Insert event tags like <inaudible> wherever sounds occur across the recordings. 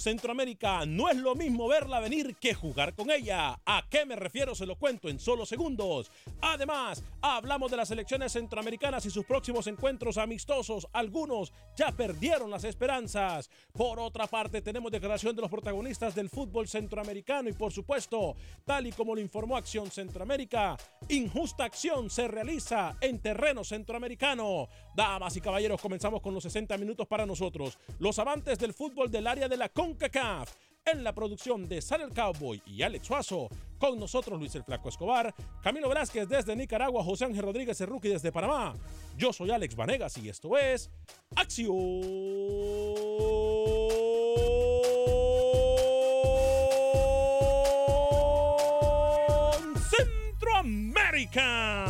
Centroamérica no es lo mismo verla venir que jugar con ella. ¿A qué me refiero? Se lo cuento en solo segundos. Además, hablamos de las selecciones centroamericanas y sus próximos encuentros amistosos. Algunos ya perdieron las esperanzas. Por otra parte, tenemos declaración de los protagonistas del fútbol centroamericano y por supuesto, tal y como lo informó Acción Centroamérica, injusta acción se realiza en terreno centroamericano. Damas y caballeros, comenzamos con los 60 minutos para nosotros. Los amantes del fútbol del área de la CONCACAF. En la producción de Sal el Cowboy y Alex Suazo, con nosotros Luis el Flaco Escobar, Camilo Velázquez desde Nicaragua, José Ángel Rodríguez el Rookie desde Panamá. Yo soy Alex Vanegas y esto es Acción Centroamérica.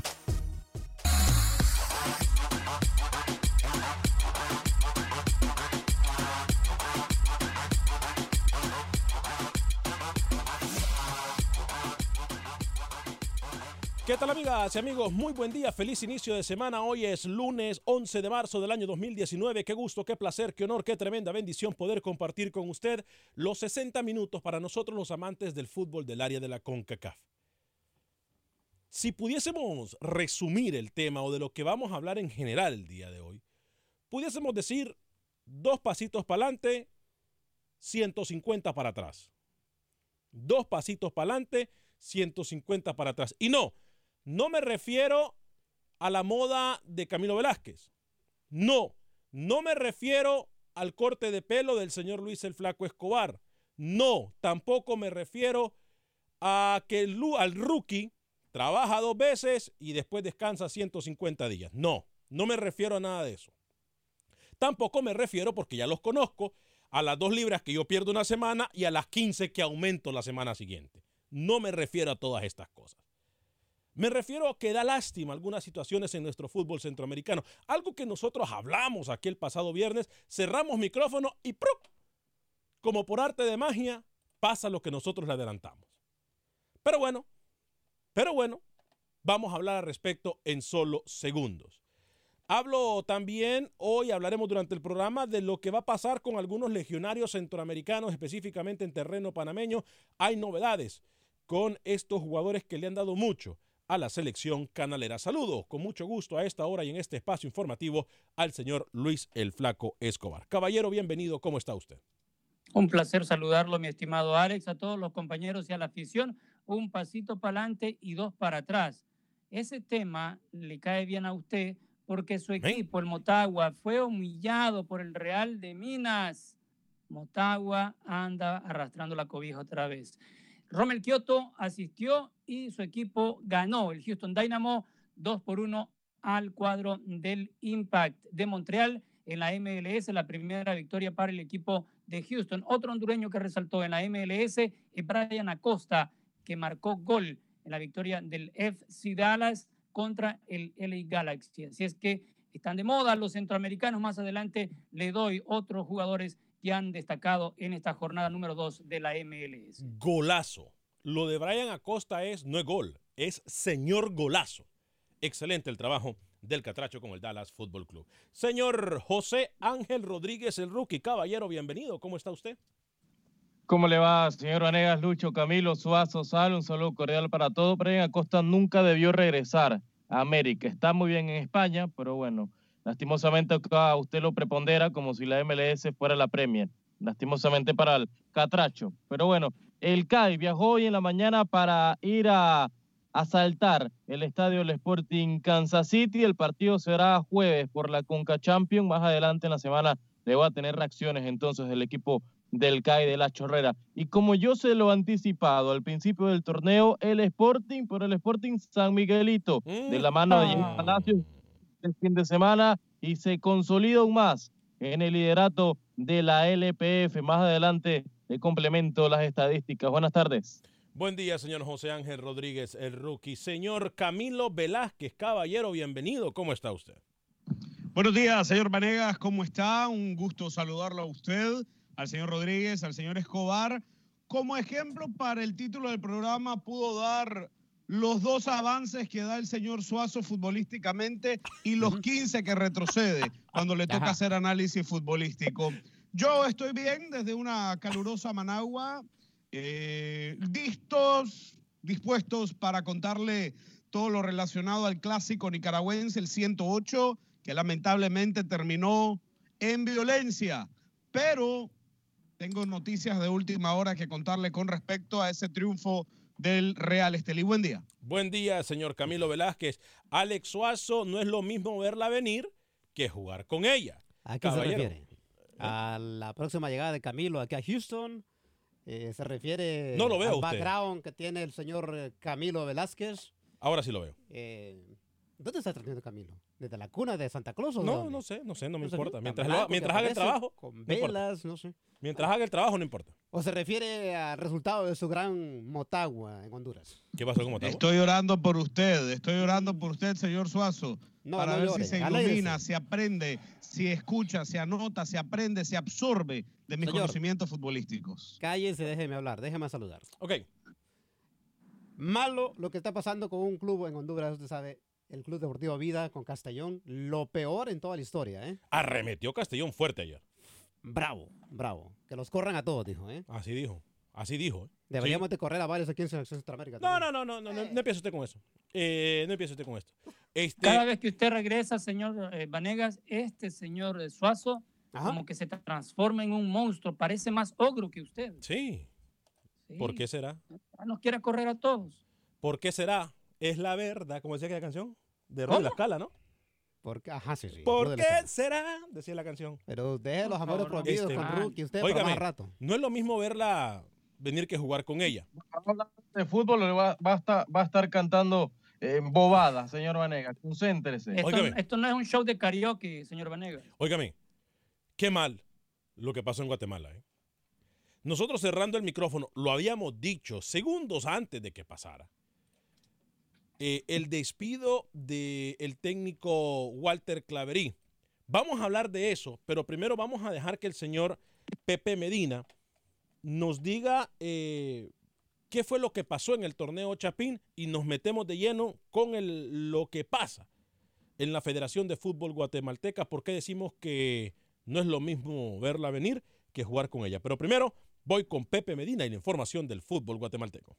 Amigas amigos? Muy buen día, feliz inicio de semana. Hoy es lunes 11 de marzo del año 2019. Qué gusto, qué placer, qué honor, qué tremenda bendición poder compartir con usted los 60 minutos para nosotros los amantes del fútbol del área de la CONCACAF. Si pudiésemos resumir el tema o de lo que vamos a hablar en general el día de hoy, pudiésemos decir dos pasitos para adelante, 150 para atrás. Dos pasitos para adelante, 150 para atrás. Y no, no me refiero a la moda de Camilo Velázquez. No, no me refiero al corte de pelo del señor Luis el Flaco Escobar. No, tampoco me refiero a que el, al rookie trabaja dos veces y después descansa 150 días. No, no me refiero a nada de eso. Tampoco me refiero, porque ya los conozco, a las dos libras que yo pierdo una semana y a las 15 que aumento la semana siguiente. No me refiero a todas estas cosas. Me refiero a que da lástima algunas situaciones en nuestro fútbol centroamericano. Algo que nosotros hablamos aquí el pasado viernes, cerramos micrófono y ¡prup! como por arte de magia pasa lo que nosotros le adelantamos. Pero bueno, pero bueno, Vamos a hablar al respecto en solo segundos. Hablo también, hoy hablaremos durante el programa de lo que va a pasar con algunos legionarios centroamericanos, específicamente en terreno panameño. Hay novedades con estos jugadores que le han dado mucho a la selección canalera. Saludos con mucho gusto a esta hora y en este espacio informativo al señor Luis el Flaco Escobar. Caballero, bienvenido, ¿cómo está usted? Un placer saludarlo, mi estimado Alex, a todos los compañeros y a la afición. Un pasito para adelante y dos para atrás. Ese tema le cae bien a usted porque su equipo, el Motagua, fue humillado por el Real de Minas. Motagua anda arrastrando la cobija otra vez. Romel Kioto asistió y su equipo ganó. El Houston Dynamo 2 por 1 al cuadro del Impact de Montreal en la MLS, la primera victoria para el equipo de Houston. Otro hondureño que resaltó en la MLS es Brian Acosta, que marcó gol en la victoria del FC Dallas contra el LA Galaxy. Así es que están de moda los centroamericanos. Más adelante le doy otros jugadores que han destacado en esta jornada número 2 de la MLS. Golazo. Lo de Brian Acosta es, no es gol, es señor golazo. Excelente el trabajo del Catracho con el Dallas Football Club. Señor José Ángel Rodríguez, el rookie. Caballero, bienvenido. ¿Cómo está usted? ¿Cómo le va, señor Vanegas, Lucho, Camilo, Suazo, Sal? Un saludo cordial para todos. Brian Acosta nunca debió regresar a América. Está muy bien en España, pero bueno, lastimosamente acá usted lo prepondera como si la MLS fuera la Premier. Lastimosamente para el Catracho. Pero bueno, el CAI viajó hoy en la mañana para ir a asaltar el estadio del Sporting Kansas City. El partido será jueves por la Conca Champions. Más adelante en la semana le va a tener reacciones entonces el equipo del CAI de la Chorrera. Y como yo se lo he anticipado al principio del torneo, el Sporting, por el Sporting San Miguelito, de la mano de Jimmy Palacios el fin de semana y se consolida aún más en el liderato de la LPF. Más adelante le complemento las estadísticas. Buenas tardes. Buen día, señor José Ángel Rodríguez, el rookie. Señor Camilo Velázquez, caballero, bienvenido. ¿Cómo está usted? Buenos días, señor Vanegas. ¿Cómo está? Un gusto saludarlo a usted, al señor Rodríguez, al señor Escobar. Como ejemplo para el título del programa, pudo dar los dos avances que da el señor Suazo futbolísticamente y los 15 que retrocede cuando le toca hacer análisis futbolístico. Yo estoy bien desde una calurosa Managua, eh, listos, dispuestos para contarle todo lo relacionado al clásico nicaragüense, el 108, que lamentablemente terminó en violencia. Pero tengo noticias de última hora que contarle con respecto a ese triunfo del Real Estelí. Buen día. Buen día, señor Camilo Velázquez. Alex Suazo, no es lo mismo verla venir que jugar con ella. ¿A qué se refiere? A la próxima llegada de Camilo aquí a Houston. Eh, se refiere no lo veo al usted. background que tiene el señor eh, Camilo Velázquez. Ahora sí lo veo. Eh, ¿Dónde está trayendo Camilo? ¿Desde la cuna de Santa Claus o No, dónde? no sé, no sé, no me No importa. Mientras, blanco lo- que mientras haga el trabajo, Con velas, no sé. Mientras haga el trabajo, no importa. ¿O se refiere al resultado de su gran Motagua en Honduras? ¿Qué pasó con Motagua? Estoy orando por usted, estoy orando por usted, señor Suazo, No, para no ver llore, si se ilumina, se aprende, si escucha, se anota, se aprende, se absorbe de mis Señor. conocimientos futbolísticos. Cállese, déjeme hablar, déjeme saludar. Ok. Malo lo que está pasando con un club en Honduras, usted sabe, el Club Deportivo Vida con Castellón, lo peor en toda la historia, ¿eh? Arremetió Castellón fuerte ayer. Bravo, bravo. Que los corran a todos, dijo, ¿eh? Así dijo. Así dijo. ¿eh? Deberíamos de correr a varios aquí en Centroamérica. No, no, no, no, no, no, no empiece usted con eso. Eh, no empiece usted con esto. Este, Cada vez que usted regresa, señor eh, Vanegas, este señor Suazo, como que se transforma en un monstruo, parece más ogro que usted. Sí. Sí. ¿Por qué será? Nos quiere correr a todos. ¿Por qué será? Es la verdad, como decía aquella canción, de ¿Cómo? La Escala, ¿no? Porque, ajá, sí, sí. ¿Por qué será? Decía la canción. Pero deje los amores no prohibidos Este, con Rookie, usted por Óigame, más rato. no es lo mismo verla venir que jugar con ella. De fútbol le va, va a, estar, va a estar cantando eh, bobadas, señor Vanegas. Concéntrese. Esto, esto no es un show de karaoke, señor Vanegas. Óigame, qué mal lo que pasó en Guatemala. ¿eh? Nosotros cerrando el micrófono, lo habíamos dicho segundos antes de que pasara. Eh, el despido del técnico Walter Claverí. Vamos a hablar de eso, pero primero vamos a dejar que el señor Pepe Medina nos diga eh, qué fue lo que pasó en el torneo Chapín y nos metemos de lleno con el, lo que pasa en la Federación de Fútbol Guatemalteca. ¿Por qué decimos que no es lo mismo verla venir que jugar con ella? Pero primero voy con Pepe Medina y la información del fútbol guatemalteco.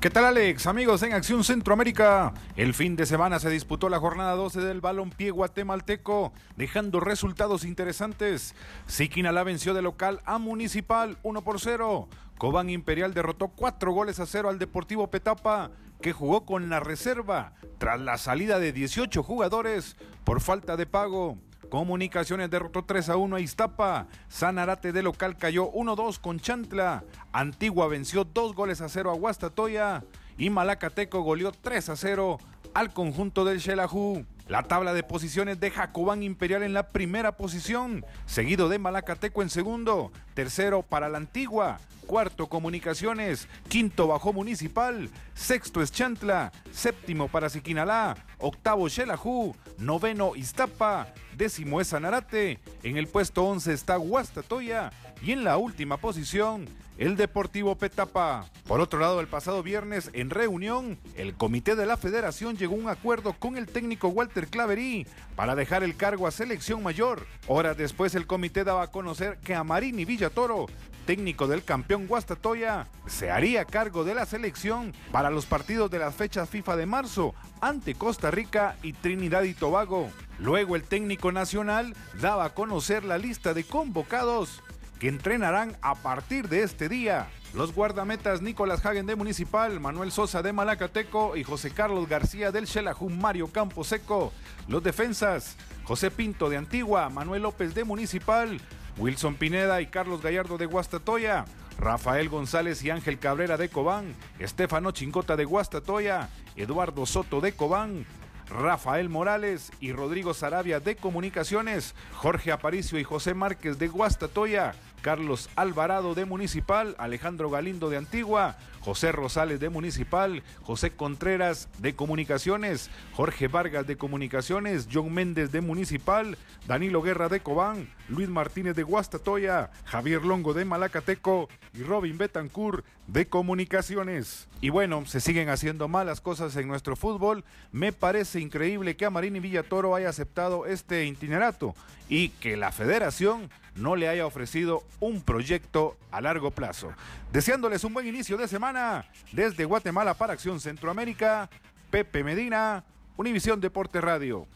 ¿Qué tal Alex? Amigos en Acción Centroamérica. El fin de semana se disputó la jornada 12 del balompié guatemalteco, dejando resultados interesantes. Siquinalá venció de local a Municipal 1 por 0. Cobán Imperial derrotó 4 goles a 0 al Deportivo Petapa, que jugó con la reserva tras la salida de 18 jugadores por falta de pago. Comunicaciones derrotó 3 a 1 a Iztapa. Sanarate de local cayó 1-2 con Chantla. Antigua venció 2 goles a 0 a Guastatoya. Y Malacateco goleó 3 a 0 al conjunto del Xelajú. La tabla de posiciones de Jacobán Imperial en la primera posición, seguido de Malacateco en segundo, tercero para la Antigua, cuarto Comunicaciones, quinto Bajo Municipal, sexto es Chantla, séptimo para Siquinalá, octavo Xelajú, noveno Iztapa, décimo es Sanarate, en el puesto 11 está Guastatoya y en la última posición el Deportivo Petapa. Por otro lado, el pasado viernes en reunión, el comité de la federación llegó a un acuerdo con el técnico Walter Claverí para dejar el cargo a selección mayor. Horas después el comité daba a conocer que Amarini Villatoro, técnico del campeón Guastatoya, se haría cargo de la selección para los partidos de las fechas FIFA de marzo ante Costa Rica y Trinidad y Tobago. Luego el técnico nacional daba a conocer la lista de convocados que entrenarán a partir de este día. Los guardametas Nicolás Hagen de Municipal, Manuel Sosa de Malacateco y José Carlos García del Xelajú Mario Camposeco. Los defensas José Pinto de Antigua, Manuel López de Municipal, Wilson Pineda y Carlos Gallardo de Guastatoya. Rafael González y Ángel Cabrera de Cobán, Estefano Chincota de Guastatoya, Eduardo Soto de Cobán, Rafael Morales y Rodrigo Sarabia de Comunicaciones, Jorge Aparicio y José Márquez de Guastatoya, Carlos Alvarado de Municipal, Alejandro Galindo de Antigua, José Rosales de Municipal, José Contreras de Comunicaciones, Jorge Vargas de Comunicaciones, John Méndez de Municipal, Danilo Guerra de Cobán, Luis Martínez de Guastatoya, Javier Longo de Malacateco y Robin Betancourt de Comunicaciones. Y bueno, se siguen haciendo malas cosas en nuestro fútbol. Me parece increíble que Amarini Villatoro haya aceptado este itinerato y que la federación no le haya ofrecido un proyecto a largo plazo. Deseándoles un buen inicio de semana desde Guatemala para Acción Centroamérica, Pepe Medina, Univisión Deporte Radio.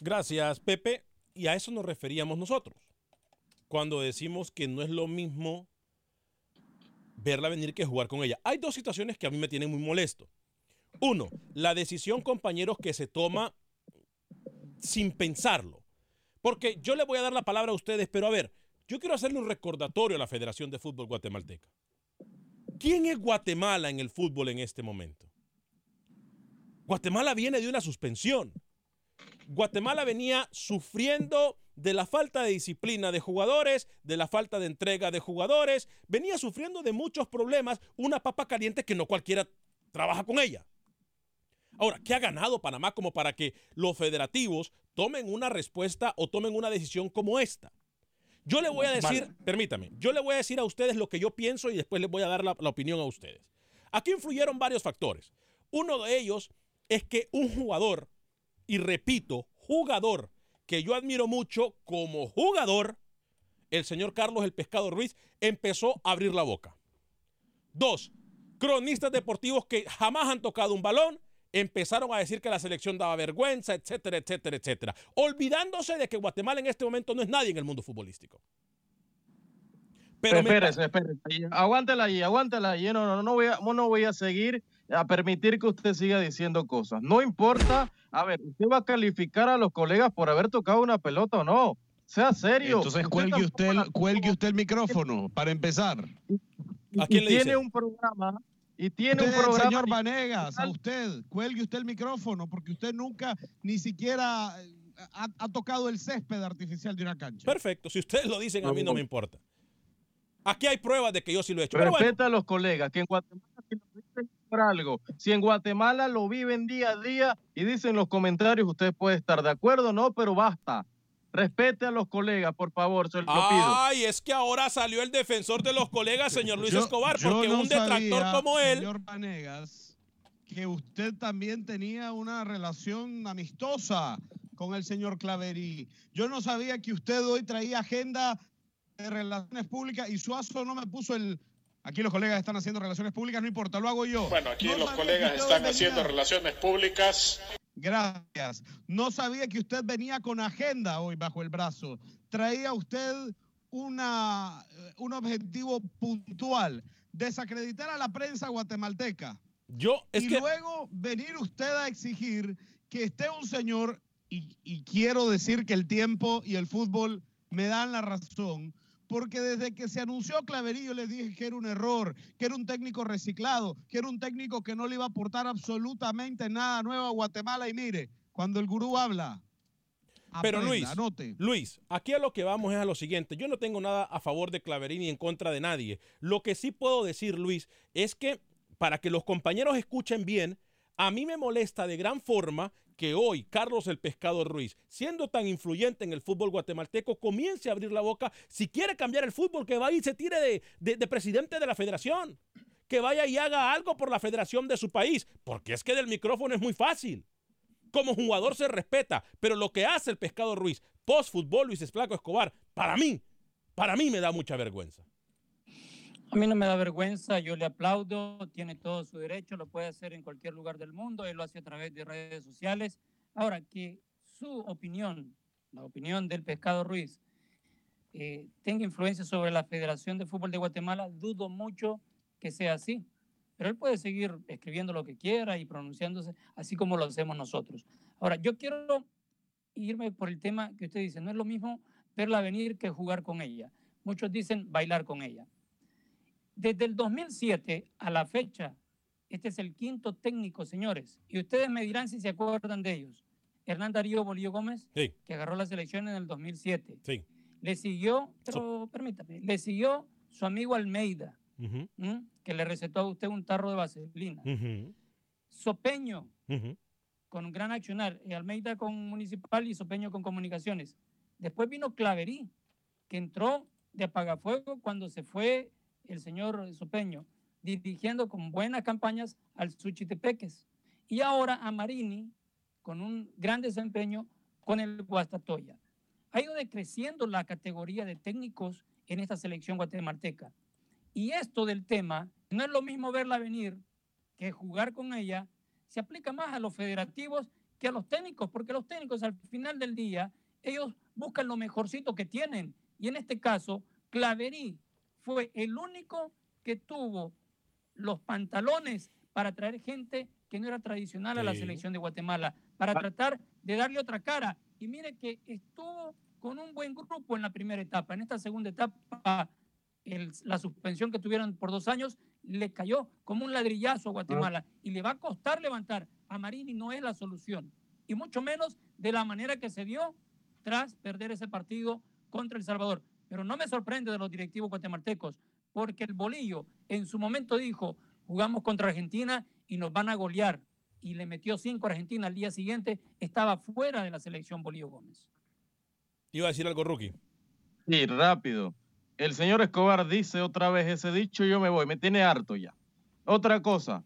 Gracias, Pepe. Y a eso nos referíamos nosotros. Cuando decimos que no es lo mismo verla venir que jugar con ella. Hay dos situaciones que a mí me tienen muy molesto. Uno, la decisión, compañeros, que se toma sin pensarlo. Porque yo le voy a dar la palabra a ustedes, pero a ver, yo quiero hacerle un recordatorio a la Federación de Fútbol Guatemalteca. ¿Quién es Guatemala en el fútbol en este momento? Guatemala viene de una suspensión. Guatemala venía sufriendo de la falta de disciplina de jugadores, de la falta de entrega de jugadores, venía sufriendo de muchos problemas, una papa caliente que no cualquiera trabaja con ella. Ahora, ¿qué ha ganado Panamá como para que los federativos tomen una respuesta o tomen una decisión como esta? Yo le voy a decir, permítame, yo le voy a decir a ustedes lo que yo pienso y después les voy a dar la, la opinión a ustedes. Aquí influyeron varios factores. Uno de ellos es que un jugador, y repito, jugador, que yo admiro mucho como jugador, el señor Carlos el Pescado Ruiz, empezó a abrir la boca. Dos, cronistas deportivos que jamás han tocado un balón, empezaron a decir que la selección daba vergüenza, etcétera, etcétera, etcétera. Olvidándose de que Guatemala en este momento no es nadie en el mundo futbolístico. Pero espérese, espérese. Aguántela ahí, aguántela ahí. No, no, no, voy a, no voy a seguir a permitir que usted siga diciendo cosas. No importa. A ver, usted va a calificar a los colegas por haber tocado una pelota o no. Sea serio. Entonces cuelgue usted, el, cuelgue usted el micrófono para empezar. ¿A quién le tiene dice? un programa y tiene usted, un programa. Señor Vanegas, a usted, cuelgue usted el micrófono, porque usted nunca ni siquiera ha, ha, tocado el césped artificial de una cancha. Perfecto, si ustedes lo dicen, a mí no me importa. Aquí hay pruebas de que yo sí lo he hecho. Respeta bueno. a los colegas, que en Guatemala si lo dicen por algo. Si en Guatemala lo viven día a día y dicen los comentarios, usted puede estar de acuerdo, no, pero basta. Respete a los colegas, por favor, se lo pido. Ay, es que ahora salió el defensor de los colegas, señor Luis Yo- Escobar, porque no un detractor sabía, como él. Señor Vanegas, que usted también tenía una relación amistosa con el señor Claverí. Yo no sabía que usted hoy traía agenda de relaciones públicas y Suazo no me puso el... Aquí los colegas están haciendo relaciones públicas, no importa, lo hago yo. Bueno, aquí No los colegas están haciendo relaciones públicas. Gracias. No sabía que usted venía con agenda hoy bajo el brazo. Traía usted una, un objetivo puntual, desacreditar a la prensa guatemalteca. Yo, es y que luego venir usted a exigir que esté un señor, y, y quiero decir que el tiempo y el fútbol me dan la razón, porque desde que se anunció Claverillo les dije que era un error, que era un técnico reciclado, que era un técnico que no le iba a aportar absolutamente nada nuevo a Guatemala. Y mire, cuando el gurú habla, Pero Luis, anote. Luis, aquí a lo que vamos es a lo siguiente. Yo no tengo nada a favor de Claverín ni en contra de nadie. Lo que sí puedo decir, Luis, es que para que los compañeros escuchen bien, a mí me molesta de gran forma que hoy Carlos el Pescado Ruiz, siendo tan influyente en el fútbol guatemalteco, comience a abrir la boca. Si quiere cambiar el fútbol, que vaya y se tire de, de- de presidente de la federación. Que vaya y haga algo por la federación de su país. Porque es que del micrófono es muy fácil como jugador se respeta, pero lo que hace el Pescado Ruiz post fútbol Luis Esplaco Escobar, para mí, para mí me da mucha vergüenza. A mí no me da vergüenza, yo le aplaudo, tiene todo su derecho, lo puede hacer en cualquier lugar del mundo, él lo hace a través de redes sociales. Ahora, que su opinión, la opinión del Pescado Ruiz, eh, tenga influencia sobre la Federación de Fútbol de Guatemala, dudo mucho que sea así. Pero él puede seguir escribiendo lo que quiera y pronunciándose así como lo hacemos nosotros. Ahora, yo quiero irme por el tema que usted dice, no es lo mismo verla venir que jugar con ella. Muchos dicen bailar con ella. Desde el 2007 a la fecha, este es el quinto técnico, señores, y ustedes me dirán si se acuerdan de ellos. Hernán Darío Bolillo Gómez, Sí. que agarró la selección en el 2007. Sí. Le siguió, pero permítame, le siguió su amigo Almeida, que le recetó a usted un tarro de vaselina. ujú, Sopeño, ujú. con un gran accionar, y Almeida con Municipal y Sopeño con Comunicaciones. Después vino Claverí, que entró de apagafuego cuando se fue el señor Sopeño, dirigiendo con buenas campañas al Suchitepeques. Y ahora a Marini, con un gran desempeño con el Guastatoya. Ha ido decreciendo la categoría de técnicos en esta selección guatemalteca. Y esto del tema, no es lo mismo verla venir que jugar con ella, se aplica más a los federativos que a los técnicos, porque los técnicos al final del día, ellos buscan lo mejorcito que tienen. Y en este caso, Claverí fue el único que tuvo los pantalones para traer gente que no era tradicional a la Sí. selección de Guatemala, para tratar de darle otra cara. Y mire que estuvo con un buen grupo en la primera etapa. En esta segunda etapa, el- la suspensión que tuvieron por dos años le cayó como un ladrillazo a Guatemala y le va a costar levantar. A Marini no es la solución, y mucho menos de la manera que se dio tras perder ese partido contra El Salvador. Pero no me sorprende de los directivos guatemaltecos, porque el bolillo en su momento dijo, jugamos contra Argentina y nos van a golear. Y le metió cinco a Argentina al día siguiente, estaba fuera de la selección Bolillo Gómez. Iba a decir algo, Rookie. Sí, rápido. El señor Escobar dice otra vez ese dicho, yo me voy, me tiene harto ya. Otra cosa.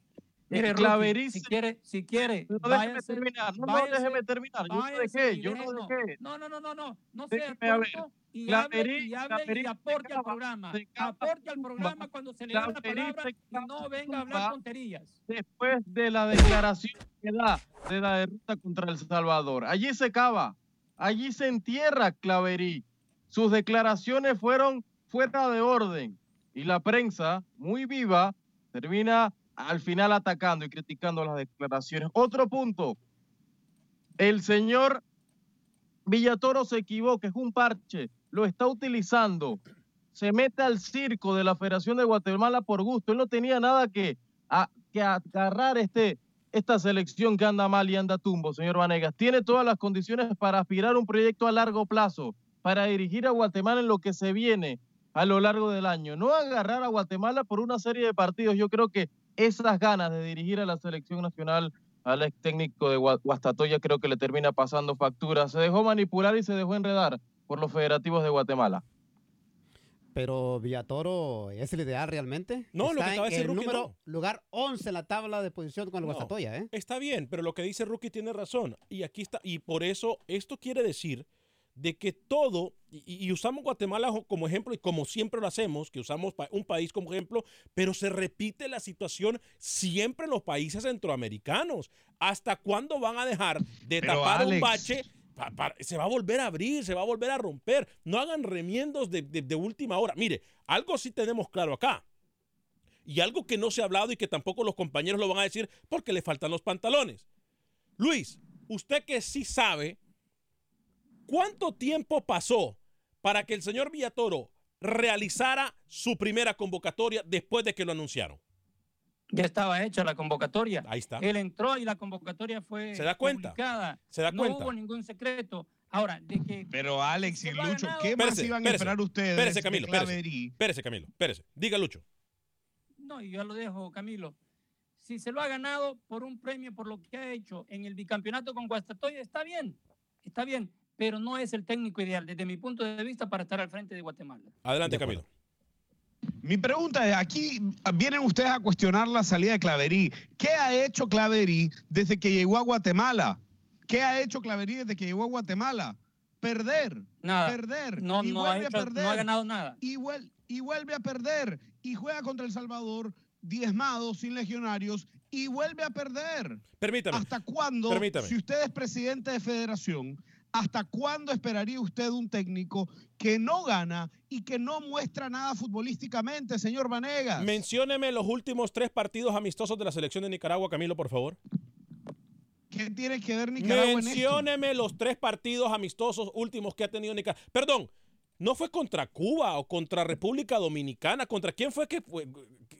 Mire, Claverí si quiere, si quiere, No, déjeme terminar, no, déjeme terminar. Yo no dejé, yo no dejé. No, no, no, no, no, no sea tonto y Claverí- hable, y hable Claverí y aporte al programa. Aporte al programa cuando se le da la palabra y no venga a hablar tonterías. Después de la declaración que da de la derrota contra El Salvador. Allí se cava, allí se entierra Claverí. Sus declaraciones fueron fuera de orden y la prensa, muy viva, termina al final atacando y criticando las declaraciones. Otro punto, el señor Villatoro se equivoca, es un parche, lo está utilizando, se mete al circo de la Federación de Guatemala por gusto, él no tenía nada que, a- que agarrar este, esta selección que anda mal y anda tumbo, señor Vanegas. Tiene todas las condiciones para aspirar un proyecto a largo plazo, para dirigir a Guatemala en lo que se viene a lo largo del año. No agarrar a Guatemala por una serie de partidos. Yo creo que esas ganas de dirigir a la selección nacional al ex técnico de Gua- Guastatoya creo que le termina pasando factura. Se dejó manipular y se dejó enredar por los federativos de Guatemala. Pero Villatoro es el ideal realmente. No, lo Está que acaba de decir en el Rookie, número no. lugar 11 en la tabla de posición con el No, Guastatoya, ¿eh? Está bien, pero lo que dice Rookie tiene razón. Y aquí está, y por eso esto quiere decir de que todo, y, y usamos Guatemala como ejemplo, y como siempre lo hacemos, que usamos un país como ejemplo, pero se repite la situación siempre en los países centroamericanos. ¿Hasta cuándo van a dejar de Pero, tapar un bache? Se va a volver a abrir, se va a volver a romper. No hagan remiendos de, de- de última hora. Mire, algo sí tenemos claro acá. Y algo que no se ha hablado y que tampoco los compañeros lo van a decir porque le faltan los pantalones. Luis, usted que sí sabe, ¿cuánto tiempo pasó para que el señor Villatoro realizara su primera convocatoria después de que lo anunciaron? Ya estaba hecha la convocatoria. Ahí está. Él entró y la convocatoria fue ¿Se da cuenta? publicada. ¿Se da no cuenta? hubo ningún secreto. Ahora, de que Pero Alex y Lucho, ganado. ¿qué más iban a esperar ustedes? Espérese, Camilo, espérese. Camilo, espérese. Diga, Lucho. No, y yo lo dejo, Camilo. Si se lo ha ganado por un premio por lo que ha hecho en el bicampeonato con Guastatoya, está bien, está bien, pero no es el técnico ideal desde mi punto de vista para estar al frente de Guatemala. Adelante, Camilo. Mi pregunta es, aquí vienen ustedes a cuestionar la salida de Claverí. ¿Qué ha hecho Claverí desde que llegó a Guatemala? ¿Qué ha hecho Claverí desde que llegó a Guatemala? Perder, Nada. perder, No, y no ha hecho- a no perder. ha ganado nada. Y, vuel- y vuelve a perder. Y juega contra El Salvador, diezmado, sin legionarios, y vuelve a perder. Permítame. ¿Hasta cuándo, Permítame. si usted es presidente de federación, hasta cuándo esperaría usted un técnico que no gana y que no muestra nada futbolísticamente, señor Vanegas? Mencióneme los últimos tres partidos amistosos de la selección de Nicaragua, Camilo, por favor. ¿Qué tiene que ver Nicaragua en esto? Mencióneme los tres partidos amistosos últimos que ha tenido Nicaragua. Perdón, ¿no fue contra Cuba o contra República Dominicana? ¿Contra quién fue que fue-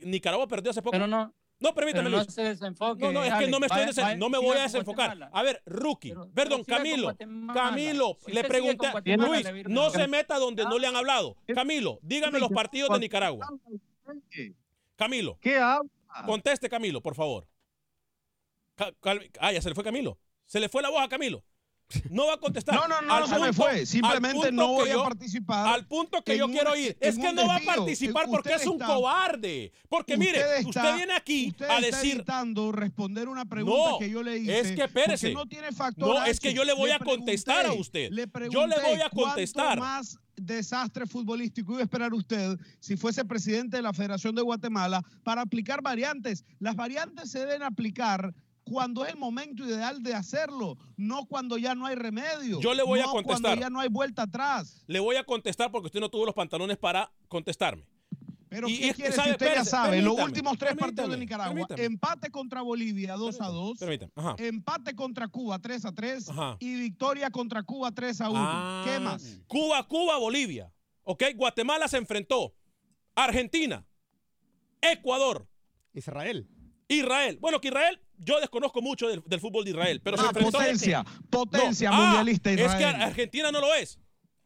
Nicaragua perdió hace poco? Pero no. No, permítame, pero no Luis. se desenfoque. No, no, es que no me estoy Vaya- desen- vaya- no me voy a desenfocar. A ver, Rookie, Pero- perdón, pero Camilo. Camilo, Si le pregunté, Luis, no se meta donde no le han hablado. Camilo, dígame los partidos de Nicaragua. Camilo. ¿Qué habla? Conteste, Camilo, por favor. Ah, ya se le fue Camilo. Se le fue la voz a Camilo. No va a contestar. No, no, no, Al no se me punto- fue. Simplemente no punto voy a participar. Al punto que yo un- quiero ir. Es que no va a participar Usted porque es un está- cobarde. Porque mire, Usted usted está- viene aquí usted a está decir. evitando responder una pregunta No, que yo le hice. es que espérese. No tiene factor No, es que yo le voy a contestar a usted. Le Yo le voy a contestar. más desastre futbolístico iba a esperar usted si fuese presidente de la Federación de Guatemala para aplicar variantes. Las variantes se deben aplicar cuando es el momento ideal de hacerlo, no cuando ya no hay remedio. Yo le voy a no contestar. Cuando ya no hay vuelta atrás. Le voy a contestar porque usted no tuvo los pantalones para contestarme. Pero Y- ¿qué y- quiere ¿sabe? si usted ya Espérese, sabe? Los últimos tres partidos de Nicaragua. permítame. Empate contra Bolivia 2 a 2. Permítame. Ajá. Empate contra Cuba 3 a 3. Ajá. Y victoria contra Cuba 3 a 1. Ah, ¿Qué más? Cuba, Cuba, Bolivia. ¿Ok? Guatemala se enfrentó. Argentina. Ecuador. Israel. Israel. Bueno, que Israel, yo desconozco mucho del, del fútbol de Israel, pero se Ah, enfrentó. potencia, potencia No. Ah, mundialista Es que Israel. Ar- Argentina no lo es.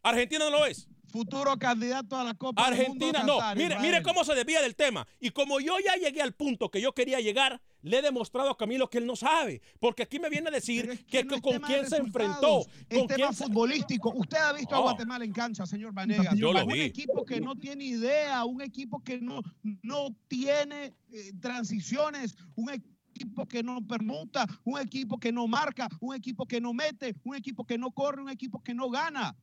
Argentina no lo es. Futuro candidato a la Copa del Mundo Argentina, no. Qatar, Mire, Israel. mire cómo se desvía del tema. Y como yo ya llegué al punto que yo quería llegar, le he demostrado a Camilo que él no sabe. Porque aquí me viene a decir que, que con quién se enfrentó. Con tema quién futbolístico. Usted ha visto a. Guatemala en cancha, señor Vanegas. Yo lo un vi. equipo que no tiene idea, un equipo que no, no tiene eh, transiciones, un equipo que no permuta, un equipo que no marca, un equipo que no mete, un equipo que no corre, un equipo que no gana.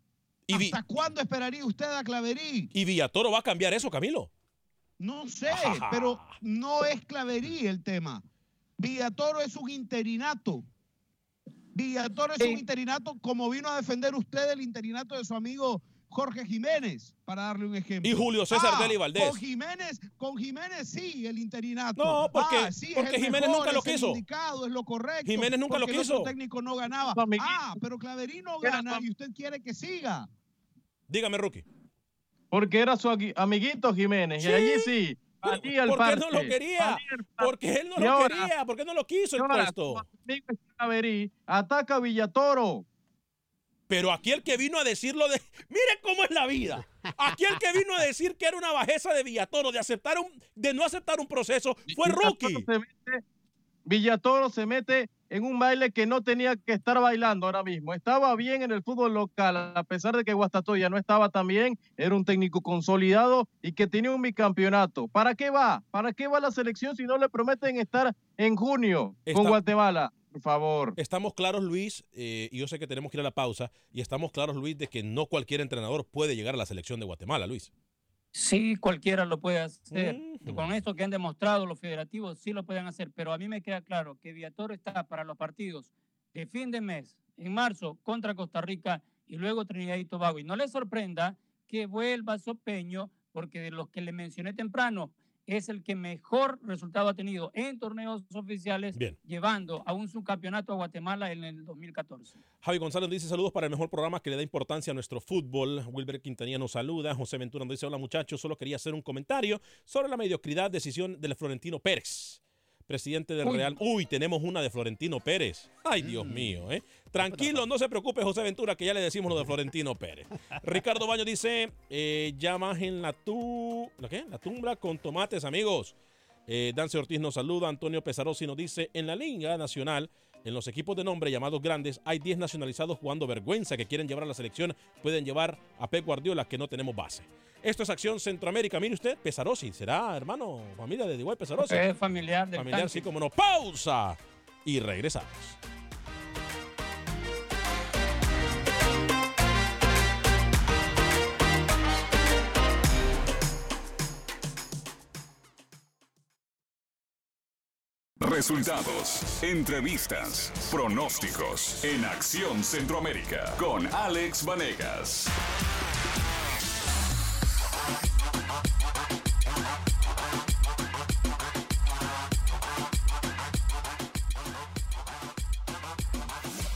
Y vi- ¿Hasta cuándo esperaría usted a Claverí? Y Villatoro va a cambiar eso, Camilo. No sé, pero no es Claverí el tema. Villatoro es un interinato. Villatoro es un interinato como vino a defender usted el interinato de su amigo Jorge Jiménez, para darle un ejemplo. Y Julio César Ah, Deli Valdés. Con Jiménez, con Jiménez sí, el interinato. No, porque- Ah, sí, porque Jiménez mejor, nunca lo es el quiso. indicado, es lo correcto. Jiménez nunca lo porque el quiso. técnico no ganaba. No. Ah, pero Claverí no Era gana y usted quiere que siga. Dígame, Rookie. Porque era su amiguito Jiménez. Sí. Y allí sí. Al Porque él no lo quería. Porque él no Y lo ahora- quería. Porque no lo quiso el ahora, puesto. Claverí ataca a Villatoro. Pero aquí el que vino a decirlo de. Mire cómo es la vida. Aquí el que vino a decir que era una bajeza de Villatoro, de aceptar un, de no aceptar un proceso, fue Villatoro Rookie. se mete- Villatoro se mete en un baile que no tenía que estar bailando ahora mismo. Estaba bien en el fútbol local, a pesar de que Guastatoya no estaba tan bien, era un técnico consolidado y que tenía un bicampeonato. ¿Para qué va? ¿Para qué va la selección si no le prometen estar en junio con Guatemala? Por favor. Estamos claros, Luis, eh, y yo sé que tenemos que ir a la pausa, y estamos claros, Luis, de que no cualquier entrenador puede llegar a la selección de Guatemala, Luis. Sí, cualquiera lo puede hacer. Con esto que han demostrado los federativos, sí lo pueden hacer. Pero a mí me queda claro que Viator está para los partidos de fin de mes, en marzo, contra Costa Rica y luego Trinidad y Tobago. Y no le sorprenda que vuelva Sopeño, porque de los que le mencioné temprano, es el que mejor resultado ha tenido en torneos oficiales, llevando a un subcampeonato a Guatemala en el 2014. Javi González dice saludos para el mejor programa que le da importancia a nuestro fútbol. Wilber Quintanilla nos saluda. José Ventura nos dice hola muchachos, solo quería hacer un comentario sobre la mediocridad decisión del Florentino Pérez presidente del Real. Uy, tenemos una de Florentino Pérez. Ay, Dios mm. mío, ¿eh? Tranquilo, no se preocupe, José Ventura, que ya le decimos lo de Florentino Pérez. <laughs> Ricardo Baño dice, eh, ya en la, tu... ¿la, qué? la tumba con tomates, amigos. Eh, Dance Ortiz nos saluda, Antonio Pesarosi nos dice, en la Liga Nacional, en los equipos de nombre llamados grandes, hay 10 nacionalizados jugando vergüenza que quieren llevar a la selección, pueden llevar a Pep Guardiola, que no tenemos base. Esto es Acción Centroamérica. Mire usted, Pesarosi. ¿Será hermano, familia de Diguay Pesarosi? Es familiar del Familiar, sí, como no. Pausa. Y regresamos. Resultados, entrevistas, pronósticos en Acción Centroamérica con Alex Vanegas.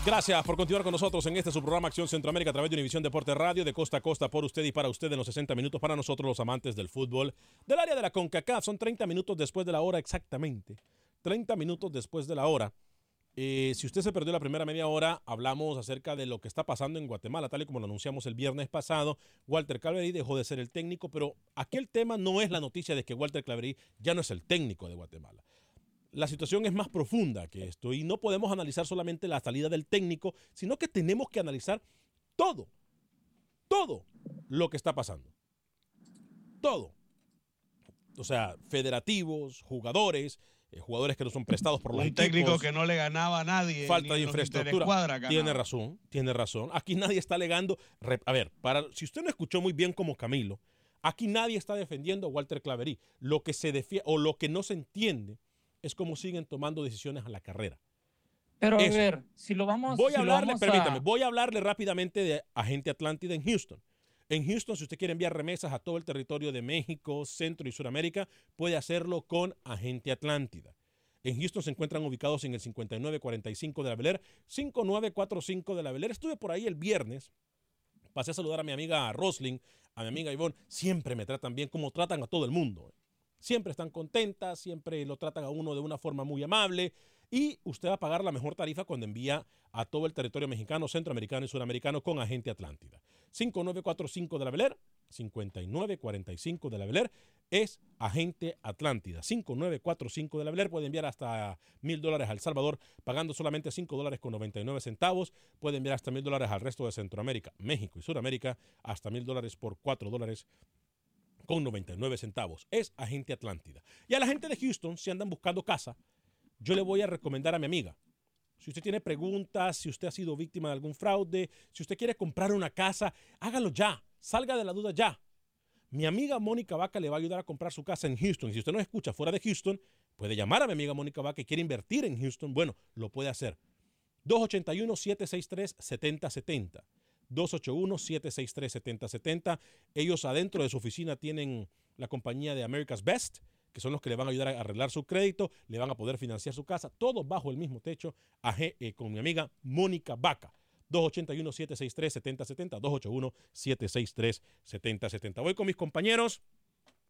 Gracias por continuar con nosotros en este su programa Acción Centroamérica a través de Univisión Deporte Radio de costa a costa por usted y para usted en los 60 minutos para nosotros los amantes del fútbol del área de la CONCACAF. Son 30 minutos después de la hora exactamente. 30 minutos después de la hora. Eh, si usted se perdió la primera media hora, hablamos acerca de lo que está pasando en Guatemala, tal y como lo anunciamos el viernes pasado. Walter Claverí dejó de ser el técnico, pero aquel tema no es la noticia de que Walter Claverí ya no es el técnico de Guatemala la situación es más profunda que esto y no podemos analizar solamente la salida del técnico, sino que tenemos que analizar todo, todo lo que está pasando. Todo. O sea, federativos, jugadores, jugadores que no son prestados por los Un técnico que no le ganaba a nadie. Falta de infraestructura. tiene razón, tiene razón. Aquí nadie está alegando. A ver, para, si usted no escuchó muy bien como Camilo, aquí nadie está defendiendo a Walter Claverí. Lo que se defiende o lo que no se entiende es como siguen tomando decisiones a la carrera. Pero a ver, si lo vamos, voy a hablarle, permítame, voy a hablarle rápidamente de Agente Atlántida en Houston. En Houston, si usted quiere enviar remesas a todo el territorio de México, Centro y Sudamérica, puede hacerlo con Agente Atlántida. En Houston se encuentran ubicados en el 5945 de la Beler, 5945 de la Beler. Estuve por ahí el viernes. Pasé a saludar a mi amiga Rosling, a mi amiga Ivonne. Siempre me tratan bien, como tratan a todo el mundo. Eh siempre están contentas, siempre lo tratan a uno de una forma muy amable y usted va a pagar la mejor tarifa cuando envía a todo el territorio mexicano, centroamericano y suramericano con Agente Atlántida. 5945 de la Beler, 5945 de la Beler es Agente Atlántida. 5945 de la Beler puede enviar hasta mil dólares al Salvador pagando solamente 5 dólares con 99 centavos. Puede enviar hasta mil dólares al resto de Centroamérica, México y Suramérica hasta mil dólares por 4 dólares con 99 centavos. Es Agente Atlántida. Y a la gente de Houston, si andan buscando casa, yo le voy a recomendar a mi amiga. Si usted tiene preguntas, si usted ha sido víctima de algún fraude, si usted quiere comprar una casa, hágalo ya. Salga de la duda ya. Mi amiga Mónica Vaca le va a ayudar a comprar su casa en Houston. Si usted no escucha fuera de Houston, puede llamar a mi amiga Mónica Vaca y quiere invertir en Houston. Bueno, lo puede hacer. 281-763-7070. 281-763-7070. Ellos adentro de su oficina tienen la compañía de America's Best, que son los que le van a ayudar a arreglar su crédito, le van a poder financiar su casa, todo bajo el mismo techo, eh, con mi amiga Mónica Vaca. 281-763-7070, 281-763-7070. Voy con mis compañeros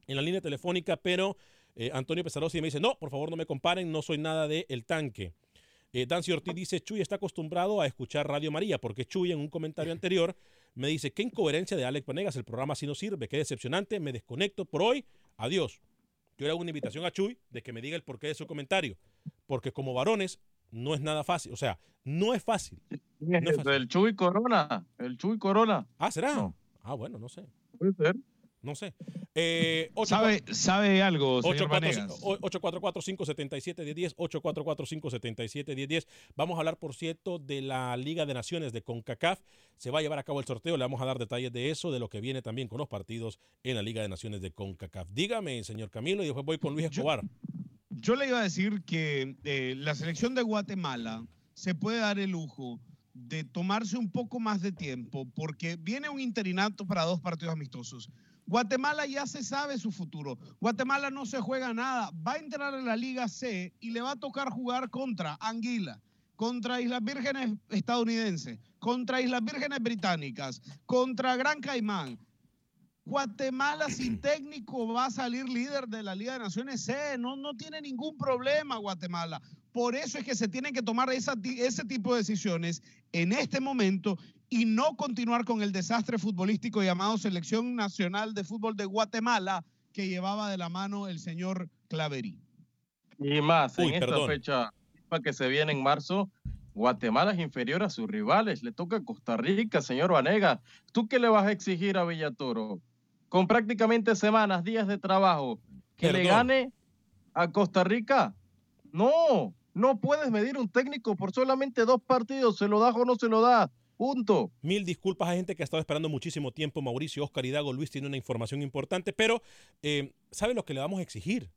en la línea telefónica, pero eh, Antonio Pesarosi me dice, no, por favor no me comparen, no soy nada de El Tanque. Eh, Dancy Ortiz dice, Chuy está acostumbrado a escuchar Radio María, porque Chuy en un comentario <laughs> anterior me dice, qué incoherencia de Alex Panegas, el programa así no sirve, qué decepcionante, me desconecto por hoy, adiós. Yo le hago una invitación a Chuy de que me diga el porqué de su comentario, porque como varones no es nada fácil. O sea, no es fácil. No es <laughs> fácil. El Chuy Corona. El Chuy Corona. Ah, ¿será? No. Ah, bueno, no sé. Puede ser. No sé. Eh, ¿Sabe, sabe algo, señor 844 Vanegas? 844-577-1010, 844-577-1010. Vamos a hablar, por cierto, de la Liga de Naciones de CONCACAF. Se va a llevar a cabo el sorteo, le vamos a dar detalles de eso, de lo que viene también con los partidos en la Liga de Naciones de CONCACAF. Dígame, señor Camilo, y después voy con Luis Escobar. Yo le iba a decir que eh, la selección de Guatemala se puede dar el lujo de tomarse un poco más de tiempo porque viene un interinato para dos partidos amistosos. Guatemala ya se sabe su futuro. Guatemala no se juega nada. Va a entrar en la Liga C y le va a tocar jugar contra Anguila, contra Islas Vírgenes estadounidenses, contra Islas Vírgenes británicas, contra Gran Caimán. Guatemala sin <clears throat> técnico va a salir líder de la Liga de Naciones C. No, no tiene ningún problema Guatemala. Por eso es que se tienen que tomar esa ese tipo de decisiones en este momento y no continuar con el desastre futbolístico llamado Selección Nacional de Fútbol de Guatemala que llevaba de la mano el señor Claverí. Y más, Uy, en esta fecha que se viene en marzo, Guatemala es inferior a sus rivales. Le toca a Costa Rica, señor Vanega. ¿Tú qué le vas a exigir a Villatoro? Con prácticamente semanas, días de trabajo, que le gane a Costa Rica. No, no puedes medir un técnico por solamente dos partidos. ¿Se lo da o no se lo da? Punto. Mil disculpas a gente que ha estado esperando muchísimo tiempo. Mauricio, Oscar Hidago, Luis tiene una información importante, pero eh, ¿sabe lo que le vamos a exigir?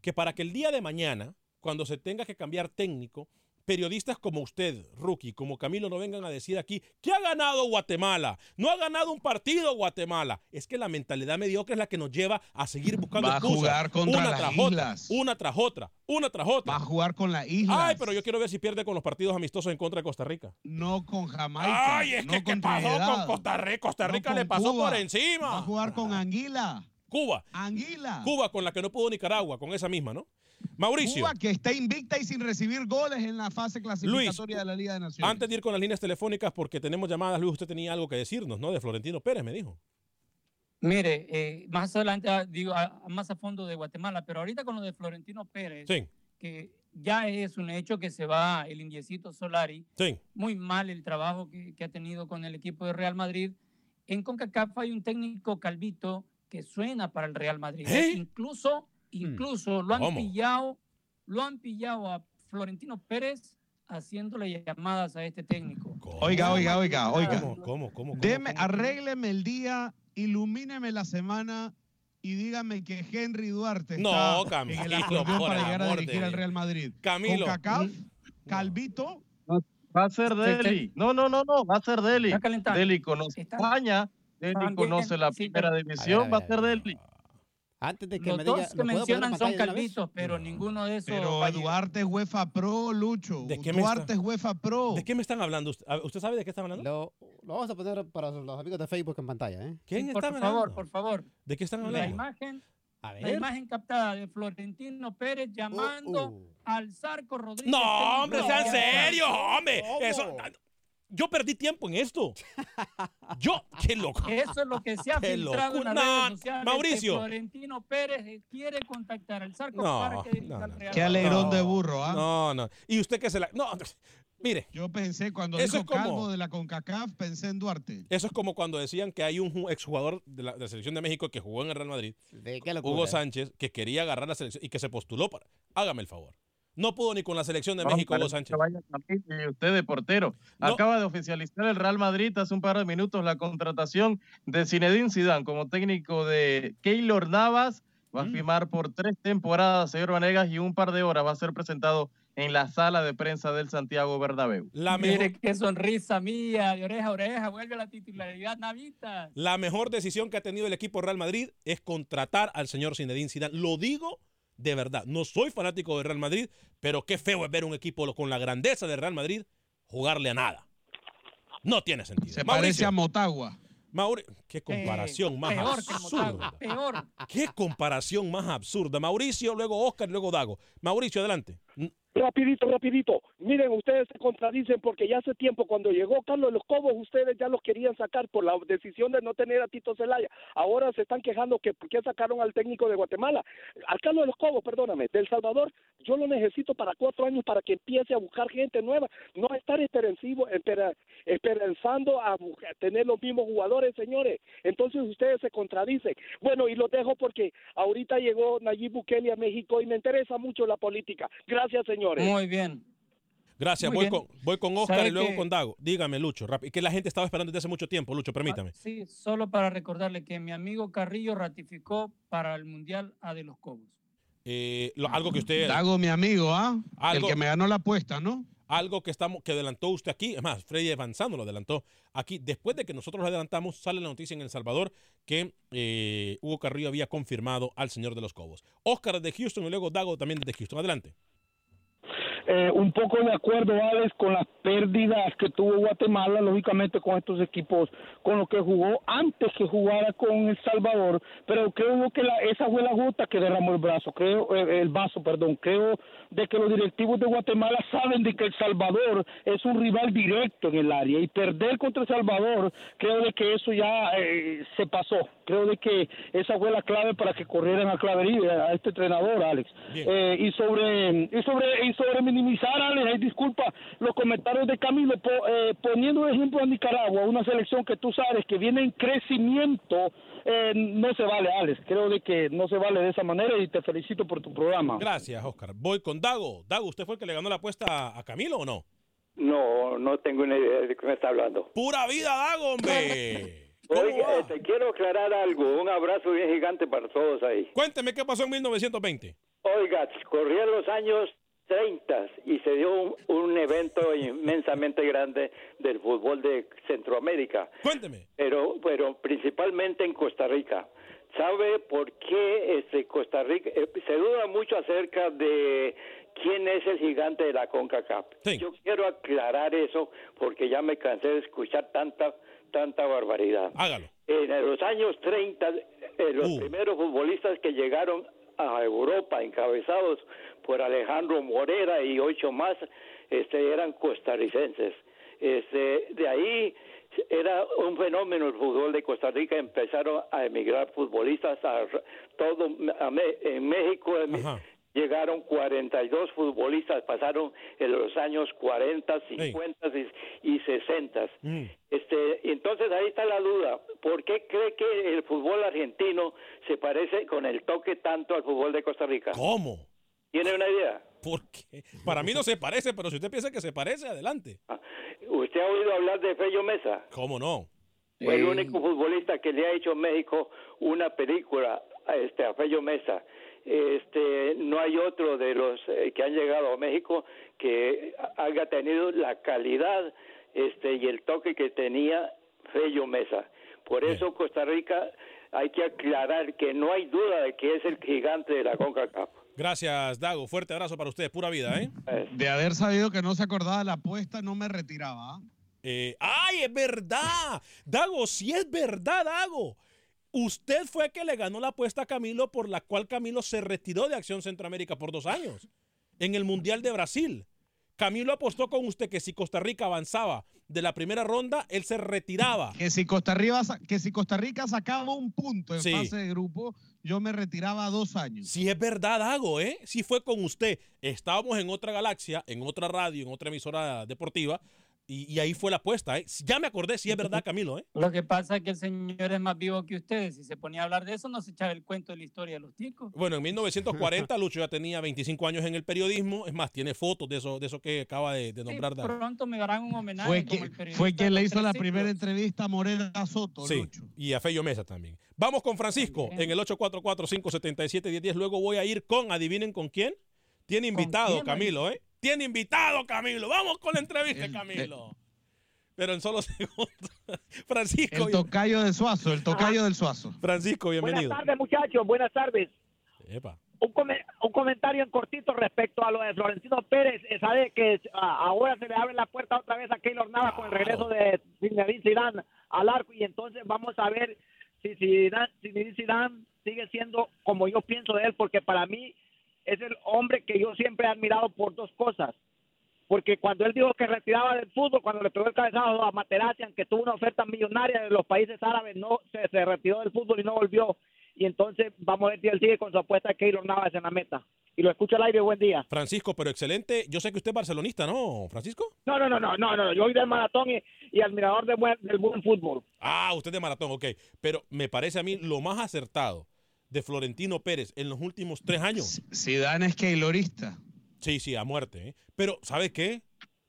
Que para que el día de mañana, cuando se tenga que cambiar técnico, periodistas como usted, Rookie, como Camilo, no vengan a decir aquí que ha ganado Guatemala. No ha ganado un partido Guatemala. Es que la mentalidad mediocre es la que nos lleva a seguir buscando Va a excusas. jugar contra una las tras islas. otra, una tras otra, una tras otra. Va a jugar con la isla. Ay, pero yo quiero ver si pierde con los partidos amistosos en contra de Costa Rica. No con Jamaica. Ay, es no que ¿qué pasó con Costa Rica? Costa Rica le pasó Cuba. por encima. Va a jugar con Anguila. Cuba. Anguila. Cuba con la que no pudo Nicaragua, con esa misma, ¿no? Mauricio, Cuba que está invicta y sin recibir goles en la fase clasificatoria de la Liga de Naciones. antes de ir con las líneas telefónicas, porque tenemos llamadas, Luis, usted tenía algo que decirnos, ¿no? De Florentino Pérez, me dijo. Mire, eh, más adelante ah, digo ah, más a fondo de Guatemala, pero ahorita con lo de Florentino Pérez, Sí, que ya es un hecho que se va el indiecito Solari, sí. muy mal el trabajo que, que ha tenido con el equipo de Real Madrid. En CONCACAF hay un técnico calvito que suena para el Real Madrid. ¿Eh? Incluso, incluso lo han ¿Cómo? pillado, lo han pillado a Florentino Pérez haciéndole llamadas a este técnico. Oiga, oiga, oiga, oiga. ¿Cómo, cómo, cómo? cómo, Deme, cómo? arrégleme el día, ilumíneme la semana y dígame que Henry Duarte No, está en el Camilo, acordeón por para llegar a dirigir al. Real Madrid. Camilo. Con CACAF, Calvito, Va a ser. Deli. No, no, no, no. Va a ser Deli. Está calentando. Deli conoce Está- España. También, conoce la primera división. Va a ser. Deli. Antes de que Los me dos diga, que ¿lo puedo poner en mencionan son calvitos, pero ninguno de esos. pero llegar. Duarte es UEFA Pro, Lucho. ¿De qué me Duarte está- es UEFA Pro. ¿De qué me están hablando? ¿Usted- a- ¿Usted sabe de qué están hablando? Lo, lo vamos a poner para los amigos de Facebook en pantalla, ¿eh? ¿Quién Sí, está por hablando? favor, por favor. ¿De qué están La hablando? imagen, A la imagen captada de Florentino Pérez llamando Uh, uh. al Zarco Rodríguez. No, hombre, sean serios, hombre. ¿Cómo? Eso, yo perdí tiempo en esto. <laughs> Yo, qué loco. Eso es lo que se ha <laughs> Qué filtrado en las locura. redes sociales. Mauricio. Que Florentino Pérez quiere contactar al Zarco No, para que dirija no, al no. Real Qué alegrón No. de burro, ¿ah? No, no. Y usted que se la. No, mire, Yo pensé, cuando Eso dijo es como- Calvo de la CONCACAF, pensé en Duarte. eso es como cuando decían que hay un ju- exjugador de la, de la selección de México que jugó en el Real Madrid, ¿De qué locura? Hugo Sánchez, que quería agarrar la selección y que se postuló para. Hágame el favor. No pudo ni con la selección de México, Hugo Sánchez. Y usted de portero. No. Acaba de oficializar el Real Madrid hace un par de minutos la contratación de Zinedine Zidane como técnico de Keylor Navas. Va a Mm. firmar por tres temporadas, señor Vanegas, y un par de horas va a ser presentado en la sala de prensa del Santiago Bernabéu. La mejor, Mire qué sonrisa mía, de oreja a oreja, vuelve a la titularidad Navita. la mejor decisión que ha tenido el equipo Real Madrid es contratar al señor Zinedine Zidane. Lo digo de verdad. No soy fanático del Real Madrid, pero qué feo es ver un equipo con la grandeza del Real Madrid jugarle a nada. No tiene sentido. Se parece a Motagua. Mauri- qué comparación Eh, más peor que absurda. Motagua, peor. Qué comparación más absurda. Mauricio, luego Oscar y luego Dago. Mauricio, adelante. Rapidito, rapidito. Miren, ustedes se contradicen porque ya hace tiempo cuando llegó Carlos los Cobos, ustedes ya los querían sacar por la decisión de no tener a Tito Zelaya. Ahora se están quejando que por qué sacaron al técnico de Guatemala. Al Carlos los Cobos, perdóname, del Salvador, yo lo necesito para cuatro años para que empiece a buscar gente nueva, no a estar esperanzando a, bu- a tener los mismos jugadores, señores. Entonces ustedes se contradicen. Bueno, y los dejo porque ahorita llegó Nayib Bukele a México y me interesa mucho la política. Gracias, señores. Muy bien. Gracias, Muy voy bien. con, voy con Oscar ¿Sabe y luego que- con Dago. Dígame, Lucho, rápido. Que la gente estaba esperando desde hace mucho tiempo, Lucho, permítame. Sí, solo para recordarle que mi amigo Carrillo ratificó para el Mundial a De los Cobos. Eh, lo- algo que usted... Dago, mi amigo, ¿ah? El que me ganó la apuesta, ¿no? Algo que estamos que adelantó usted aquí, es más, Freddy Avanzando lo adelantó aquí. Después de que nosotros lo adelantamos, sale la noticia en El Salvador que eh, Hugo Carrillo había confirmado al señor de los Cobos. Oscar de Houston y luego Dago también de Houston. Adelante. Eh, un poco de acuerdo, Alex, con las pérdidas que tuvo Guatemala, lógicamente con estos equipos, con lo que jugó antes que jugara con El Salvador, pero creo que la- esa fue la gota que derramó el brazo, creo, eh, el vaso, perdón, creo de que los directivos de Guatemala saben de que El Salvador es un rival directo en el área y perder contra El Salvador, creo de que eso ya eh, se pasó, creo de que esa fue la clave para que corrieran a Clavería, a este entrenador, Alex. Eh, y sobre y sobre y sobre minimizar, Alex, ay, disculpa los comentarios de Camilo, po- eh, poniendo de ejemplo a Nicaragua, una selección que tú sabes que viene en crecimiento, eh, no se vale, Alex. Creo de que no se vale de esa manera y te felicito por tu programa. Gracias, Oscar. Voy con Dago. Dago, ¿usted fue el que le ganó la apuesta a Camilo o no? No, no tengo ni idea de qué me está hablando. ¡Pura vida, Dago, hombre! Oiga, este, quiero aclarar algo. Un abrazo bien gigante para todos ahí. Cuénteme qué pasó en 1920. Oiga, corrían los años 30 y se dio un, un evento <laughs> inmensamente grande del fútbol de Centroamérica. Cuénteme. Pero, pero principalmente en Costa Rica. ¿Sabe por qué este Costa Rica? eh, se duda mucho acerca de quién es el gigante de la CONCACAF. Yo quiero aclarar eso porque ya me cansé de escuchar tanta tanta barbaridad. Hágalo. En los años 30, eh, los Uh. primeros futbolistas que llegaron a Europa, encabezados por Alejandro Morera y ocho más, este, eran costarricenses. Este, de ahí era un fenómeno el fútbol de Costa Rica. Empezaron a emigrar futbolistas a todo a Me- en México. Llegaron 42 futbolistas, pasaron en los años 40, 50 y, y 60. Este, y entonces ahí está la duda. ¿Por qué cree que el fútbol argentino se parece con el toque tanto al fútbol de Costa Rica? ¿Cómo? ¿Tiene una idea? ¿Por qué? Para mí no se parece, pero si usted piensa que se parece, adelante. ¿Usted ha oído hablar de Fello Mesa? ¿Cómo no? Fue el único futbolista que le ha hecho México una película este, a Fello Mesa. Este, no hay otro de los eh, que han llegado a México que haya tenido la calidad este, y el toque que tenía Fello Mesa. Por eso Costa Rica hay que aclarar que no hay duda de que es el gigante de la CONCACAF. Gracias, Dago. Fuerte abrazo para usted. Pura vida, ¿eh? De haber sabido que no se acordaba de la apuesta, no me retiraba. ¿ah? Eh, ¡Ay, es verdad! Dago, sí es verdad, Dago. Usted fue que le ganó la apuesta a Camilo por la cual Camilo se retiró de Acción Centroamérica por dos años. En el Mundial de Brasil. Camilo apostó con usted que si Costa Rica avanzaba de la primera ronda, él se retiraba. Que si Costa Rica, que si Costa Rica sacaba un punto en Sí. fase de grupo, yo me retiraba dos años. Sí es verdad, Dago, ¿eh? Sí fue con usted. Estábamos en otra galaxia, en otra radio, en otra emisora deportiva, y, y ahí fue la apuesta, ¿eh? Ya me acordé, sí es verdad, Camilo, ¿eh? Lo que pasa es que el señor es más vivo que ustedes. Si se ponía a hablar de eso, no se echaba el cuento de la historia de los ticos. Bueno, en 1940 <laughs> Lucho ya tenía 25 años en el periodismo. Es más, tiene fotos de eso, de eso que acaba de, de nombrar. Dago. Pronto me darán un homenaje. Fue, como que, el periodista fue quien le hizo la primera entrevista a Morena Soto. Sí, Lucho. y a Fello Mesa también. Vamos con Francisco en el 844-577-1010. Luego voy a ir con, adivinen con quién. Tiene invitado, quién, Camilo, ¿eh? Tiene invitado, Camilo. Vamos con la entrevista, Camilo. Pero en solo <laughs> segundos. Francisco. El tocayo de Suazo, el tocayo del Suazo. Francisco, bienvenido. Buenas tardes, muchachos. Buenas tardes. Epa. Un, come- un comentario en cortito respecto a lo de Florentino Pérez. Eh, Sabe que ah, ahora se le abre la puerta otra vez a Keylor Navas con el regreso de Zinedine Zidane al arco y entonces vamos a ver si Zidane, Zinedine Zidane sigue siendo como yo pienso de él, porque para mí es el hombre que yo siempre he admirado por dos cosas. Porque cuando él dijo que retiraba del fútbol, cuando le pegó el cabezazo a Materazzi, aunque tuvo una oferta millonaria de los países árabes, no se, se retiró del fútbol y no volvió. Y entonces vamos a ver si él sigue con su apuesta de Keylor Navas en la meta. Y lo escucho al aire, buen día. Francisco, pero excelente. Yo sé que usted es barcelonista, ¿no, Francisco? No, no, no, no, no, no. Yo soy del maratón y, y admirador de buen- del buen fútbol. Ah, usted de maratón, ok. Pero me parece a mí lo más acertado de Florentino Pérez en los últimos tres años. Zidane es keylorista. Sí, sí, a muerte. ¿eh? Pero, ¿sabe qué?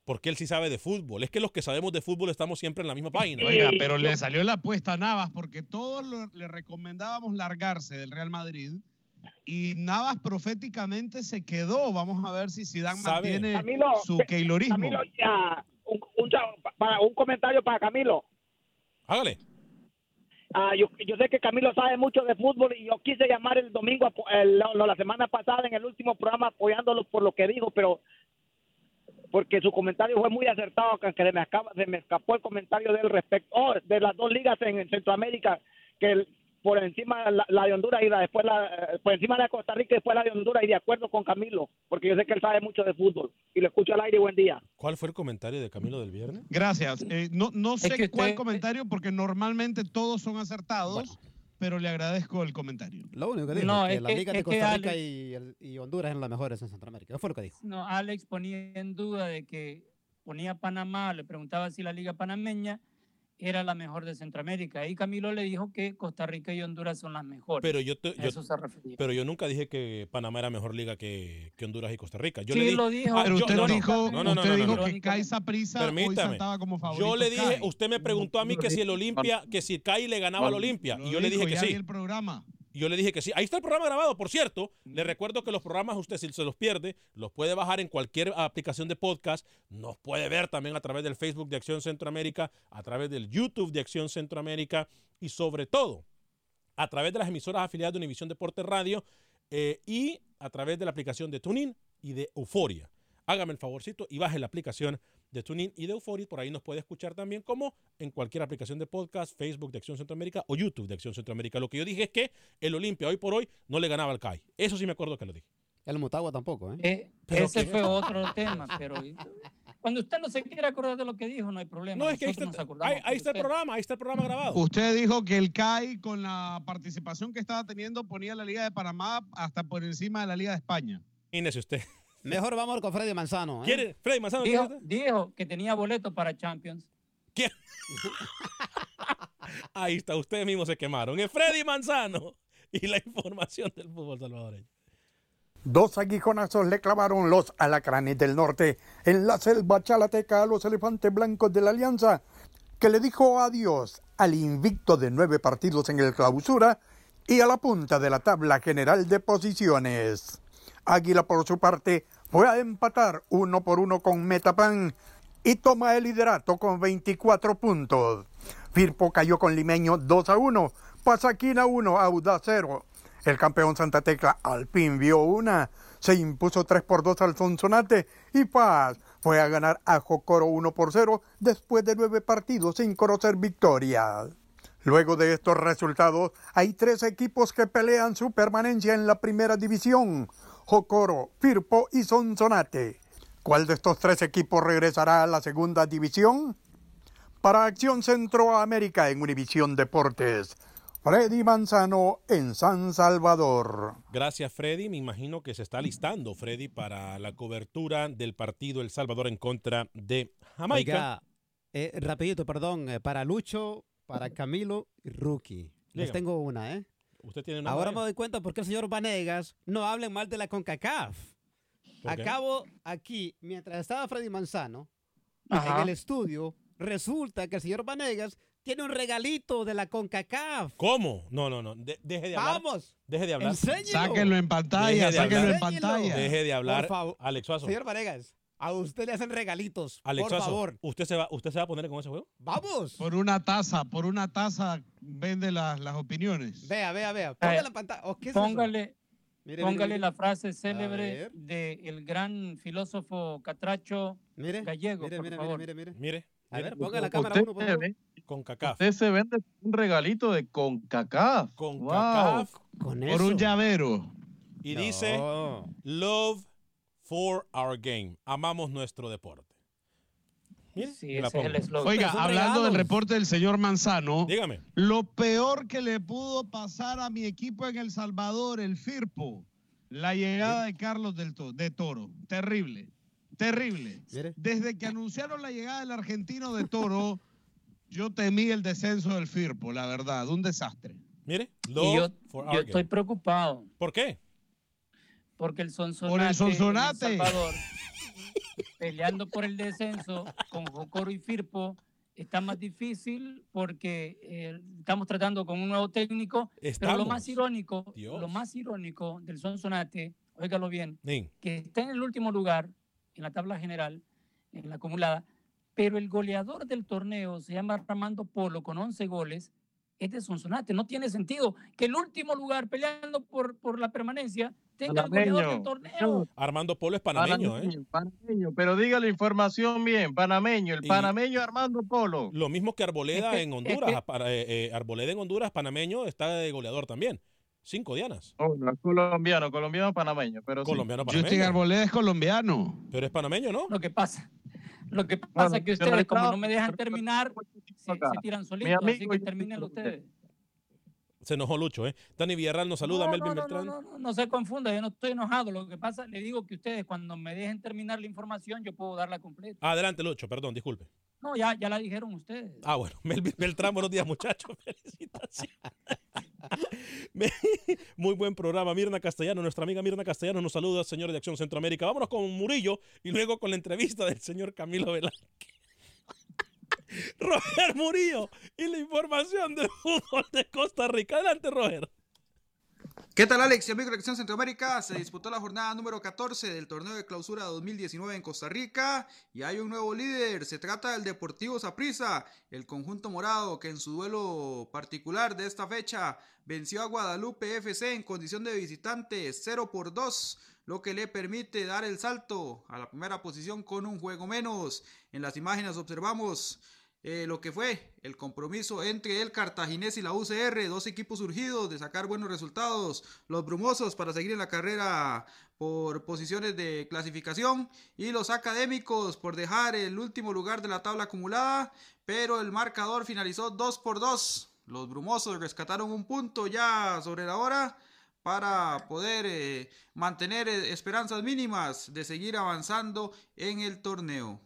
Porque él sí sabe de fútbol. Es que los que sabemos de fútbol estamos siempre en la misma página. Oiga, pero le salió la apuesta a Navas porque todos lo- le recomendábamos largarse del Real Madrid y Navas proféticamente se quedó. Vamos a ver si Zidane ¿Sabe? mantiene Camilo, su keylorismo. Camilo, ya, un, un comentario para Camilo. Hágale. Ah, yo, yo sé que Camilo sabe mucho de fútbol y yo quise llamar el domingo, el- la semana pasada en el último programa apoyándolo por lo que dijo, pero porque su comentario fue muy acertado, que se me, acaba, se me escapó el comentario del respecto oh, de las dos ligas en, en Centroamérica, que por encima la, la de Honduras y la después la, eh, por encima la de Costa Rica y después la de Honduras y de acuerdo con Camilo, porque yo sé que él sabe mucho de fútbol y lo escucho al aire, buen día. ¿Cuál fue el comentario de Camilo del viernes? Gracias. Eh, no no sé que usted- cuál comentario porque normalmente todos son acertados, pero le agradezco el comentario. Lo único que dijo, No, que es la que- liga de es que Costa Rica Alex- y, el- y Honduras eran las mejores en Centroamérica. Eso fue lo que dijo. No, Alex ponía en duda de que ponía Panamá, le preguntaba si la liga panameña era la mejor de Centroamérica. Y Camilo le dijo que Costa Rica y Honduras son las mejores. Pero yo, te- yo- eso se refería. pero yo nunca dije que Panamá era mejor liga que, que Honduras y Costa Rica. Yo Sí, le di- lo dijo. Ah, Pero yo- usted no, no, dijo, no, no, no, usted no, dijo no. que Kai Saprissa hoy Permítame. como favorito. Yo le dije, Kai. usted me preguntó a mí que si el Olimpia, que si Kai le ganaba al Olimpia. Y yo le dije que sí. el programa. Y yo le dije que sí. Ahí está el programa grabado, por cierto. Le recuerdo que los programas usted si se los pierde, los puede bajar en cualquier aplicación de podcast. Nos puede ver también a través del Facebook de Acción Centroamérica, a través del YouTube de Acción Centroamérica y sobre todo a través de las emisoras afiliadas de Univisión Deporte Radio eh, y a través de la aplicación de TuneIn y de Euforia. Hágame el favorcito y baje la aplicación de TuneIn y de Euforia. Por ahí nos puede escuchar también como en cualquier aplicación de podcast, Facebook de Acción Centroamérica o YouTube de Acción Centroamérica. Lo que yo dije es que el Olimpia hoy por hoy no le ganaba al CAI. Eso sí me acuerdo que lo dije. El Motagua tampoco, ¿eh? Eh, ¿Pero ese qué? fue otro <laughs> tema, pero cuando usted no se quiere acordar de lo que dijo, no hay problema. No, es que ahí está, nos acordamos ahí- ahí está el programa, ahí está el programa grabado. Usted dijo que el CAI, con la participación que estaba teniendo, ponía la Liga de Panamá hasta por encima de la Liga de España. Inés, usted. Mejor vamos con Freddy Manzano. ¿eh? ¿Quiere? Freddy Manzano, Dijo, que tenía boleto para Champions. <laughs> Ahí está, ustedes mismos se quemaron. Es Freddy Manzano y la información del fútbol salvadoreño. Dos aguijonazos le clavaron los alacranes del norte en la selva chalateca a los elefantes blancos de la Alianza, que le dijo adiós al invicto de nueve partidos en el clausura y a la punta de la tabla general de posiciones. Águila, por su parte, fue a empatar uno por uno con Metapan y toma el liderato con 24 puntos. Firpo cayó con Limeño 2 a 1, Pasaquina 1, Audaz 0. El campeón Santa Tecla Alpín vio una, se impuso 3 por 2 al Sonsonate y Paz fue a ganar a Jocoro 1 por 0 después de nueve partidos sin conocer victoria. Luego de estos resultados, hay tres equipos que pelean su permanencia en la primera división, Jocoro, Firpo y Sonsonate. ¿Cuál de estos tres equipos regresará a la segunda división? Para Acción Centroamérica en Univisión Deportes, Freddy Manzano en San Salvador. Gracias, Freddy. Me imagino que se está listando, Freddy, para la cobertura del partido El Salvador en contra de Jamaica. Oiga, eh, rapidito, perdón, eh, para Lucho, para Camilo y Rookie. Les tengo una, ¿eh? Usted tiene una Ahora me malla. doy cuenta por qué el señor Vanegas no hablen mal de la CONCACAF. Acabo aquí, mientras estaba Freddy Manzano, Ajá. en el estudio, resulta que el señor Vanegas tiene un regalito de la CONCACAF. ¿Cómo? No, no, no. De- deje de hablar. Vamos. Deje de hablar. Enséñelo. Sáquenlo en pantalla, Deje de sáquenlo hablar. en pantalla. Deje de hablar. Por favor. Alex Suazo. Señor Vanegas, a usted le hacen regalitos. Alex por favor. ¿usted se, va, ¿usted se va a poner con ese juego? Vamos. Por una taza, por una taza vende las, las opiniones. Vea, vea, vea. Eh, Póngala en pantalla. ¿O qué es eso? Póngale, Mire, póngale mire, la frase célebre del gran filósofo catracho Mire, gallego, mire, por mire, favor. mire, mire. Mire. A ver, mire. ponga la cámara uno, por favor. Con CACAF. Usted se vende un regalito de CONCACAF. Con Wow. CACAF. Con Por eso. un llavero. y dice Love for our game. Amamos nuestro deporte. Mire, Sí, ese es el. Oiga, hablando del reporte del señor Manzano, Dígame. lo peor que le pudo pasar a mi equipo en El Salvador, el Firpo, la llegada de Carlos del To- de Toro. Terrible, terrible. Desde que anunciaron la llegada del argentino de Toro, yo temí el descenso del Firpo, la verdad, un desastre. Mire, Y yo, for yo our estoy game. preocupado ¿Por qué? Porque el Sonsonate, Por el en Sonsonate. El Salvador, peleando por el descenso con Jocoro y Firpo, está más difícil porque eh, estamos tratando con un nuevo técnico. Pero lo Estamos. más irónico, Dios. lo más irónico del Sonsonate, óigalo bien, Sí. que está en el último lugar en la tabla general, en la acumulada, pero el goleador del torneo se llama Armando Polo con 11 goles, es de Sonsonate. No tiene sentido que el último lugar peleando por, por la permanencia tenga el goleador del Panameño. torneo. Armando Polo es panameño, ¿eh? Panameño, panameño, pero diga la información bien, panameño, el Y- panameño Armando Polo. Lo mismo que Arboleda Es que- en es Honduras. que- eh, eh, Arboleda en Honduras, panameño, está de goleador también. Cinco dianas. Oh, no, es colombiano, colombiano panameño, pero sí. Colombiano Justin panameño. Arboleda es colombiano. Pero es panameño, ¿no? Lo que pasa, lo que pasa Bueno, es que ustedes, como no me dejan terminar, se, tiran solitos, así que Justin terminen ustedes. Se enojó Lucho, ¿eh? Dani Villarreal nos saluda, No, Melvin no, no, Beltrán. no, no, no se confunda, yo no estoy enojado. Lo que pasa, le digo que ustedes cuando me dejen terminar la información, yo puedo darla completa. Adelante, Lucho, perdón, disculpe. No, ya, ya la dijeron ustedes. Ah, bueno, <laughs> Melvin Beltrán, buenos días, muchachos. <laughs> Felicitaciones. <laughs> Muy buen programa. Mirna Castellano, nuestra amiga Mirna Castellano nos saluda, señor de Acción Centroamérica. Vámonos con Murillo y luego con la entrevista del señor Camilo Velázquez. <laughs> Roger Murillo y la información del fútbol de Costa Rica. Adelante, Roger. ¿Qué tal Alex y amigos de Acción Centroamérica? Se disputó la jornada número 14 del torneo de clausura 2019 en Costa Rica y hay un nuevo líder. Se trata del Deportivo Saprissa, el conjunto morado que en su duelo particular de esta fecha venció a Guadalupe FC en condición de visitante 0 por 2, lo que le permite dar el salto a la primera posición con un juego menos. En las imágenes observamos eh, lo que fue el compromiso entre el Cartaginés y la UCR, dos equipos surgidos de sacar buenos resultados, los brumosos para seguir en la carrera por posiciones de clasificación y los académicos por dejar el último lugar de la tabla acumulada, pero el marcador finalizó 2 por 2. Los brumosos rescataron un punto ya sobre la hora para poder eh, mantener eh, esperanzas mínimas de seguir avanzando en el torneo.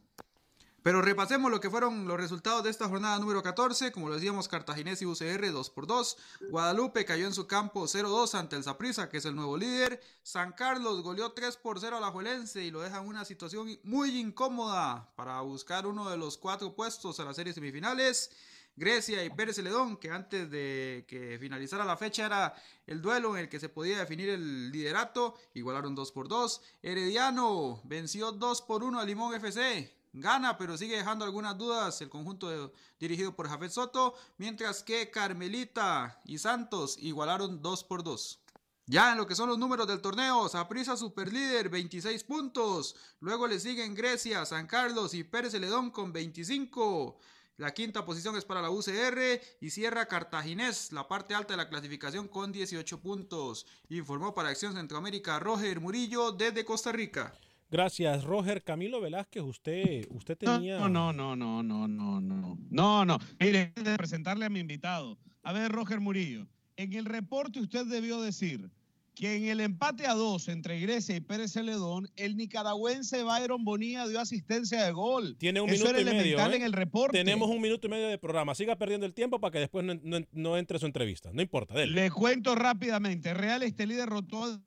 Pero repasemos lo que fueron los resultados de esta jornada número 14. Como lo decíamos, Cartaginés y UCR 2 por 2. Guadalupe cayó en su campo 0-2 ante el Saprissa, que es el nuevo líder. San Carlos goleó 3 por 0 a la Juelense y lo deja en una situación muy incómoda para buscar uno de los cuatro puestos a las series semifinales. Grecia y Pérez Celedón, que antes de que finalizara la fecha era el duelo en el que se podía definir el liderato, igualaron 2 por 2. Herediano venció 2 por 1 a Limón FC. Gana, pero sigue dejando algunas dudas el conjunto dirigido por Jafet Soto, mientras que Carmelita y Santos igualaron 2 por 2. Ya en lo que son los números del torneo, Saprissa superlíder 26 puntos, luego le siguen Grecia, San Carlos y Pérez Celedón con 25. La quinta posición es para la UCR y cierra Cartaginés, la parte alta de la clasificación con 18 puntos. Informó para Acción Centroamérica Roger Murillo desde Costa Rica. Gracias, Roger. Camilo Velázquez, usted, usted tenía. No, no, no, no, no, no, no. No, no. Mire, antes de presentarle a mi invitado. A ver, Roger Murillo. En el reporte usted debió decir que en el empate a dos entre Grecia y Pérez Celedón, el nicaragüense Byron Bonilla dio asistencia de gol. Tiene un Eso minuto era y medio. ¿eh? en el reporte. Tenemos un minuto y medio de programa. Siga perdiendo el tiempo para que después no, no- no entre su entrevista. No importa, dele. Le cuento rápidamente. Real Estelí derrotó a-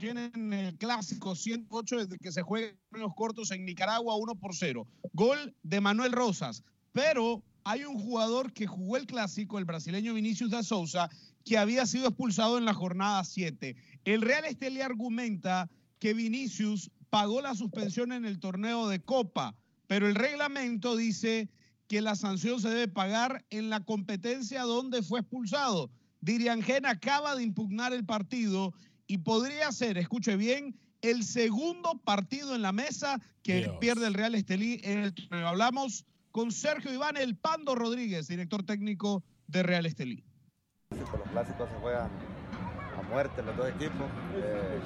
tienen el clásico 108 desde que se juega en los cortos en Nicaragua 1 por 0. Gol de Manuel Rosas. Pero hay un jugador que jugó el clásico, el brasileño Vinicius da Souza, que había sido expulsado en la jornada 7. El Real Estelí argumenta que Vinicius pagó la suspensión en el torneo de Copa, pero el reglamento dice que la sanción se debe pagar en la competencia donde fue expulsado. Diriangén acaba de impugnar el partido y podría ser, escuche bien, el segundo partido en la mesa que Dios. pierde el Real Estelí en el torneo. Hablamos con Sergio Iván El Pando Rodríguez, director técnico de Real Estelí. Los clásicos se juegan a muerte los dos equipos. Eh,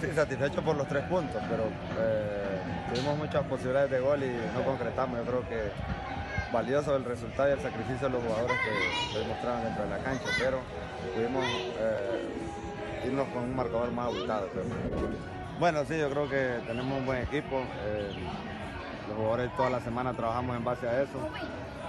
sí, satisfecho por los tres puntos, pero eh, tuvimos muchas posibilidades de gol y no concretamos. Yo creo que valioso el resultado y el sacrificio de los jugadores que, demostraron dentro de la cancha, pero pudimos eh, irnos con un marcador más abultado. Bueno, sí, yo creo que tenemos un buen equipo. eh, los jugadores toda la semana trabajamos en base a eso.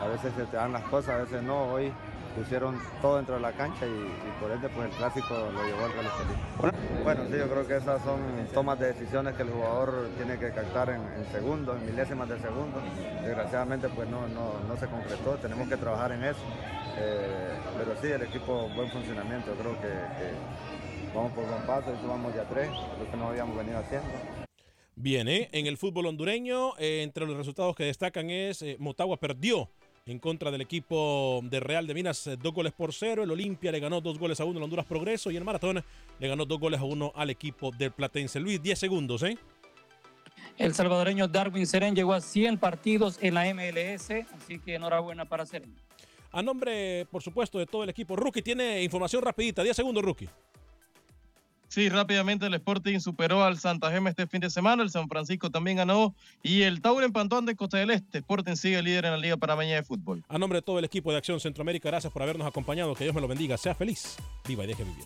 A veces se te dan las cosas, a veces no. Hoy pusieron todo dentro de la cancha y, y por ende pues el clásico lo llevó al Estelí. Bueno, sí, yo creo que esas son tomas de decisiones que el jugador tiene que captar en, en segundos, en milésimas de segundo. Desgraciadamente pues no, no, no se concretó, tenemos que trabajar en eso. Eh, pero sí, el equipo, buen funcionamiento, creo que, que vamos por buen paso, y vamos ya tres, lo que no habíamos venido haciendo. Bien, ¿eh? en el fútbol hondureño, eh, entre los resultados que destacan es eh, Motagua perdió en contra del equipo de Real de Minas eh, dos goles por cero. El Olimpia le ganó dos goles a uno al Honduras Progreso y el Maratón le ganó dos goles a uno al equipo del Platense. Luis, 10 segundos, ¿eh? El salvadoreño Darwin Seren llegó a 100 partidos en la MLS, así que enhorabuena para Seren. A nombre, por supuesto, de todo el equipo, Rookie tiene información rapidita. 10 segundos, Rookie. Sí, rápidamente el Sporting superó al Santa Gema este fin de semana, el San Francisco también ganó y el Tauro empató ante Costa del Este. Sporting sigue líder en la Liga Panameña de Fútbol. A nombre de todo el equipo de Acción Centroamérica, gracias por habernos acompañado. Que Dios me lo bendiga. Sea feliz. Viva y deje vivir.